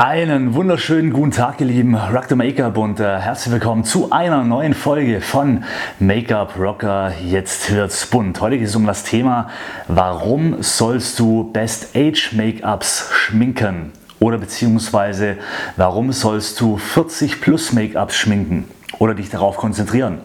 Einen wunderschönen guten Tag, ihr Lieben Rock the Make-up und äh, herzlich willkommen zu einer neuen Folge von Make-up Rocker. Jetzt wird's bunt. Heute geht es um das Thema, warum sollst du Best Age Make-ups schminken? Oder beziehungsweise, warum sollst du 40 plus Make-ups schminken? Oder dich darauf konzentrieren?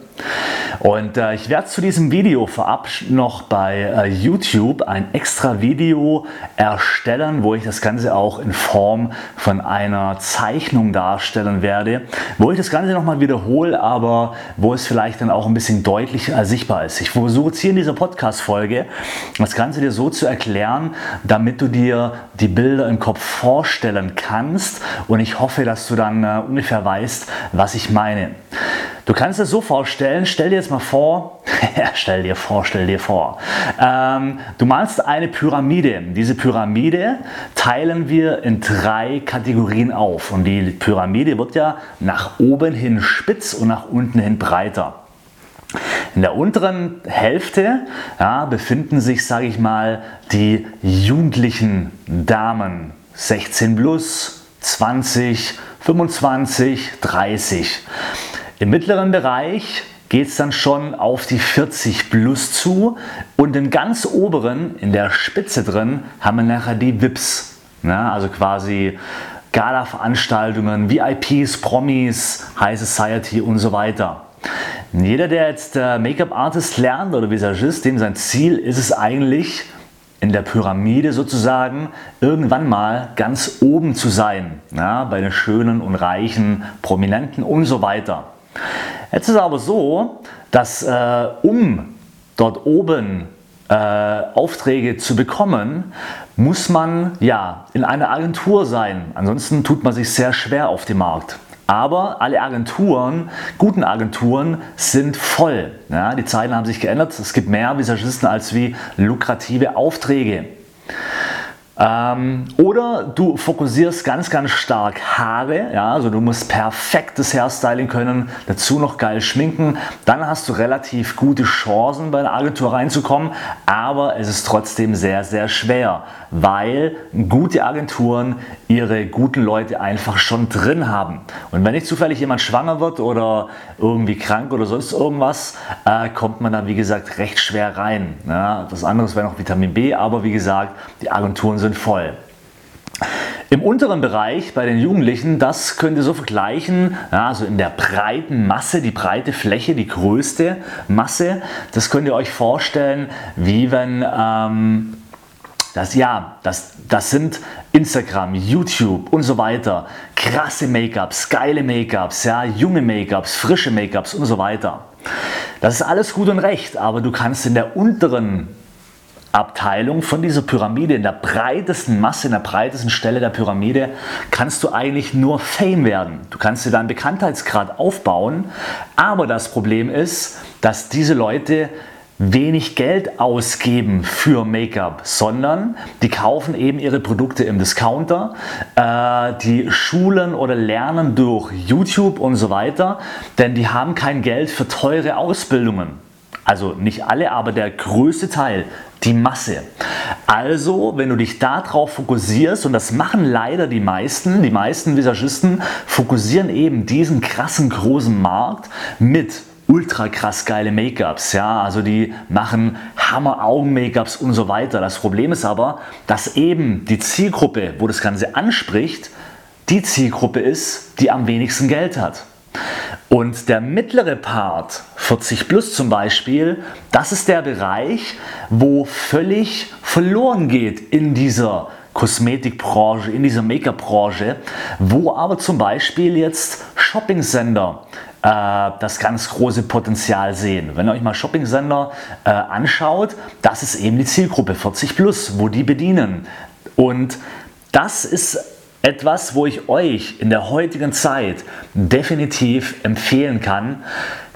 Und äh, ich werde zu diesem Video vorab noch bei äh, YouTube ein extra Video erstellen, wo ich das Ganze auch in Form von einer Zeichnung darstellen werde, wo ich das Ganze nochmal wiederhole, aber wo es vielleicht dann auch ein bisschen deutlicher sichtbar ist. Ich versuche jetzt hier in dieser Podcast-Folge das Ganze dir so zu erklären, damit du dir die Bilder im Kopf vorstellen kannst und ich hoffe, dass du dann äh, ungefähr weißt, was ich meine. Du kannst es so vorstellen, stell dir jetzt mal vor, stell dir vor, stell dir vor, ähm, du malst eine Pyramide. Diese Pyramide teilen wir in drei Kategorien auf und die Pyramide wird ja nach oben hin spitz und nach unten hin breiter. In der unteren Hälfte ja, befinden sich, sage ich mal, die jugendlichen Damen, 16 plus, 20, 25, 30. Im mittleren Bereich geht es dann schon auf die 40 plus zu und im ganz oberen, in der Spitze drin, haben wir nachher die VIPs. Ja, also quasi Gala-Veranstaltungen, VIPs, Promis, High Society und so weiter. Jeder, der jetzt äh, Make-up-Artist lernt oder Visagist, dem sein Ziel ist es eigentlich, in der Pyramide sozusagen irgendwann mal ganz oben zu sein, ja, bei den schönen und reichen, prominenten und so weiter. Jetzt ist aber so, dass äh, um dort oben äh, Aufträge zu bekommen, muss man ja in einer Agentur sein. Ansonsten tut man sich sehr schwer auf dem Markt. Aber alle Agenturen, guten Agenturen, sind voll. Ja, die Zeiten haben sich geändert. Es gibt mehr Visagisten als wie lukrative Aufträge. Ähm, oder du fokussierst ganz, ganz stark Haare, ja, also du musst perfektes Hairstyling können, dazu noch geil schminken, dann hast du relativ gute Chancen bei einer Agentur reinzukommen, aber es ist trotzdem sehr, sehr schwer, weil gute Agenturen ihre guten Leute einfach schon drin haben. Und wenn nicht zufällig jemand schwanger wird oder irgendwie krank oder sonst irgendwas, äh, kommt man da wie gesagt recht schwer rein. Ja, das andere wäre noch Vitamin B, aber wie gesagt, die Agenturen sind voll. Im unteren Bereich bei den Jugendlichen, das könnt ihr so vergleichen, ja, also in der breiten Masse, die breite Fläche, die größte Masse, das könnt ihr euch vorstellen, wie wenn ähm, das ja, das, das sind Instagram, YouTube und so weiter. Krasse Make-ups, geile Make-ups, ja, junge Make-ups, frische Make-ups und so weiter. Das ist alles gut und recht, aber du kannst in der unteren Abteilung von dieser Pyramide, in der breitesten Masse, in der breitesten Stelle der Pyramide, kannst du eigentlich nur Fame werden. Du kannst dir deinen Bekanntheitsgrad aufbauen, aber das Problem ist, dass diese Leute wenig Geld ausgeben für Make-up, sondern die kaufen eben ihre Produkte im Discounter, äh, die schulen oder lernen durch YouTube und so weiter, denn die haben kein Geld für teure Ausbildungen. Also nicht alle, aber der größte Teil, die Masse. Also, wenn du dich darauf fokussierst, und das machen leider die meisten, die meisten Visagisten fokussieren eben diesen krassen großen Markt mit ultra krass geile Make-ups, ja, also die machen Hammer Augen-Make-ups und so weiter. Das Problem ist aber, dass eben die Zielgruppe, wo das Ganze anspricht, die Zielgruppe ist, die am wenigsten Geld hat. Und der mittlere Part, 40 plus zum Beispiel, das ist der Bereich, wo völlig verloren geht in dieser Kosmetikbranche, in dieser Make-up-Branche, wo aber zum Beispiel jetzt Shopping-Sender äh, das ganz große Potenzial sehen. Wenn ihr euch mal Shopping-Sender äh, anschaut, das ist eben die Zielgruppe 40 plus, wo die bedienen. Und das ist etwas, wo ich euch in der heutigen Zeit definitiv empfehlen kann.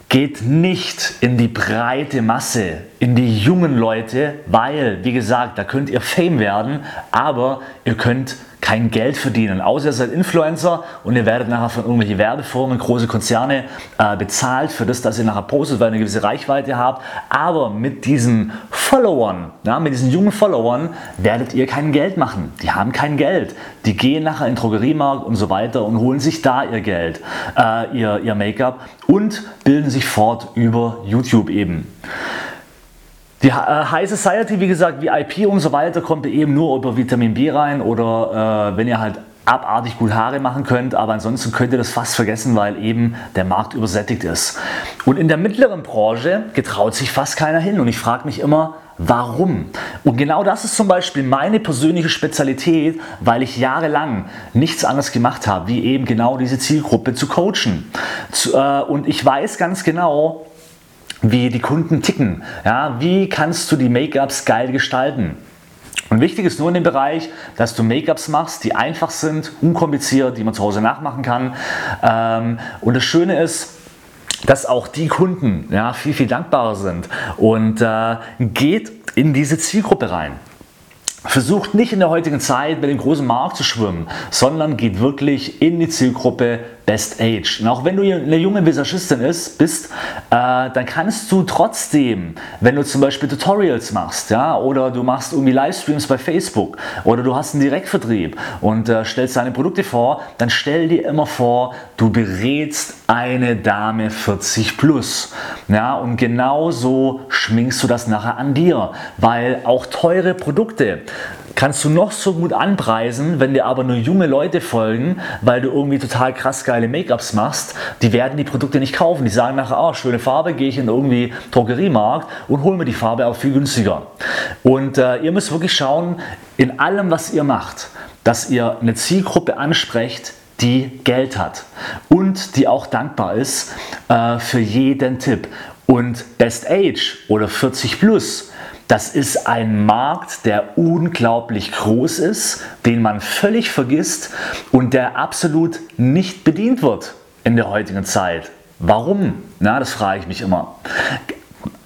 Geht nicht in die breite Masse, in die jungen Leute, weil, wie gesagt, da könnt ihr Fame werden, aber ihr könnt kein Geld verdienen, außer ihr seid Influencer und ihr werdet nachher von irgendwelchen Werbefirmen, große Konzerne äh, bezahlt für das, dass ihr nachher postet, weil ihr eine gewisse Reichweite habt. Aber mit diesen Followern, ja, mit diesen jungen Followern werdet ihr kein Geld machen. Die haben kein Geld. Die gehen nachher in den Drogeriemarkt und so weiter und holen sich da ihr Geld, äh, ihr, ihr Make-up und bilden sich fort über YouTube eben. Die äh, High Society, wie gesagt, VIP und so weiter, kommt eben nur über Vitamin B rein oder äh, wenn ihr halt abartig gut Haare machen könnt, aber ansonsten könnt ihr das fast vergessen, weil eben der Markt übersättigt ist. Und in der mittleren Branche getraut sich fast keiner hin und ich frage mich immer, Warum? Und genau das ist zum Beispiel meine persönliche Spezialität, weil ich jahrelang nichts anderes gemacht habe, wie eben genau diese Zielgruppe zu coachen. Äh, und ich weiß ganz genau, wie die Kunden ticken. Ja, wie kannst du die Make-ups geil gestalten? Und wichtig ist nur in dem Bereich, dass du Make-ups machst, die einfach sind, unkompliziert, die man zu Hause nachmachen kann. Ähm, und das Schöne ist, dass auch die Kunden ja, viel, viel dankbarer sind und äh, geht in diese Zielgruppe rein. Versucht nicht in der heutigen Zeit mit dem großen Markt zu schwimmen, sondern geht wirklich in die Zielgruppe Best Age. Und auch wenn du eine junge Visagistin ist, bist, äh, dann kannst du trotzdem, wenn du zum Beispiel Tutorials machst, ja, oder du machst irgendwie Livestreams bei Facebook oder du hast einen Direktvertrieb und äh, stellst deine Produkte vor, dann stell dir immer vor, du berätst eine Dame 40 plus. Ja, und genauso schminkst du das nachher an dir, weil auch teure Produkte kannst du noch so gut anpreisen, wenn dir aber nur junge Leute folgen, weil du irgendwie total krass geile Make-ups machst, die werden die Produkte nicht kaufen. Die sagen nachher, oh, schöne Farbe, gehe ich in irgendwie Drogeriemarkt und hole mir die Farbe auch viel günstiger. Und äh, ihr müsst wirklich schauen, in allem, was ihr macht, dass ihr eine Zielgruppe ansprecht, die Geld hat und die auch dankbar ist äh, für jeden Tipp. Und Best Age oder 40 Plus das ist ein Markt, der unglaublich groß ist, den man völlig vergisst und der absolut nicht bedient wird in der heutigen Zeit. Warum? Na, das frage ich mich immer.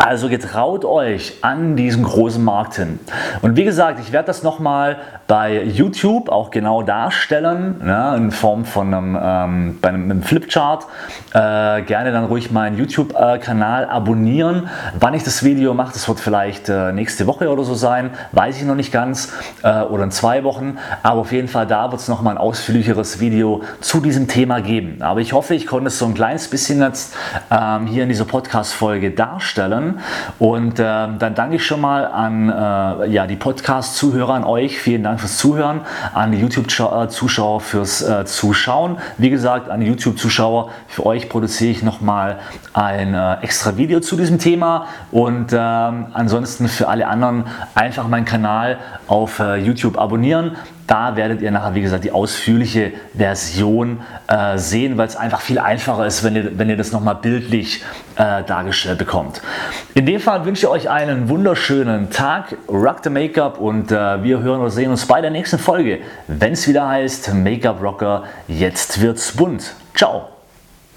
Also getraut euch an diesen großen Markt hin. Und wie gesagt, ich werde das nochmal bei YouTube auch genau darstellen, ne, in Form von einem, ähm, bei einem, einem Flipchart. Äh, gerne dann ruhig meinen YouTube-Kanal abonnieren. Wann ich das Video mache, das wird vielleicht äh, nächste Woche oder so sein, weiß ich noch nicht ganz, äh, oder in zwei Wochen. Aber auf jeden Fall da wird es nochmal ein ausführlicheres Video zu diesem Thema geben. Aber ich hoffe, ich konnte es so ein kleines bisschen jetzt ähm, hier in dieser Podcast-Folge darstellen. Und äh, dann danke ich schon mal an äh, ja, die Podcast-Zuhörer, an euch. Vielen Dank fürs Zuhören, an die YouTube-Zuschauer fürs äh, Zuschauen. Wie gesagt, an die YouTube-Zuschauer, für euch produziere ich nochmal ein äh, extra Video zu diesem Thema. Und ähm, ansonsten für alle anderen einfach meinen Kanal auf äh, YouTube abonnieren. Da werdet ihr nachher, wie gesagt, die ausführliche Version äh, sehen, weil es einfach viel einfacher ist, wenn ihr, wenn ihr das nochmal bildlich äh, dargestellt bekommt. In dem Fall wünsche ich euch einen wunderschönen Tag, Rock the Make-up und äh, wir hören und sehen uns bei der nächsten Folge, wenn es wieder heißt Make-up Rocker, jetzt wird's bunt. Ciao!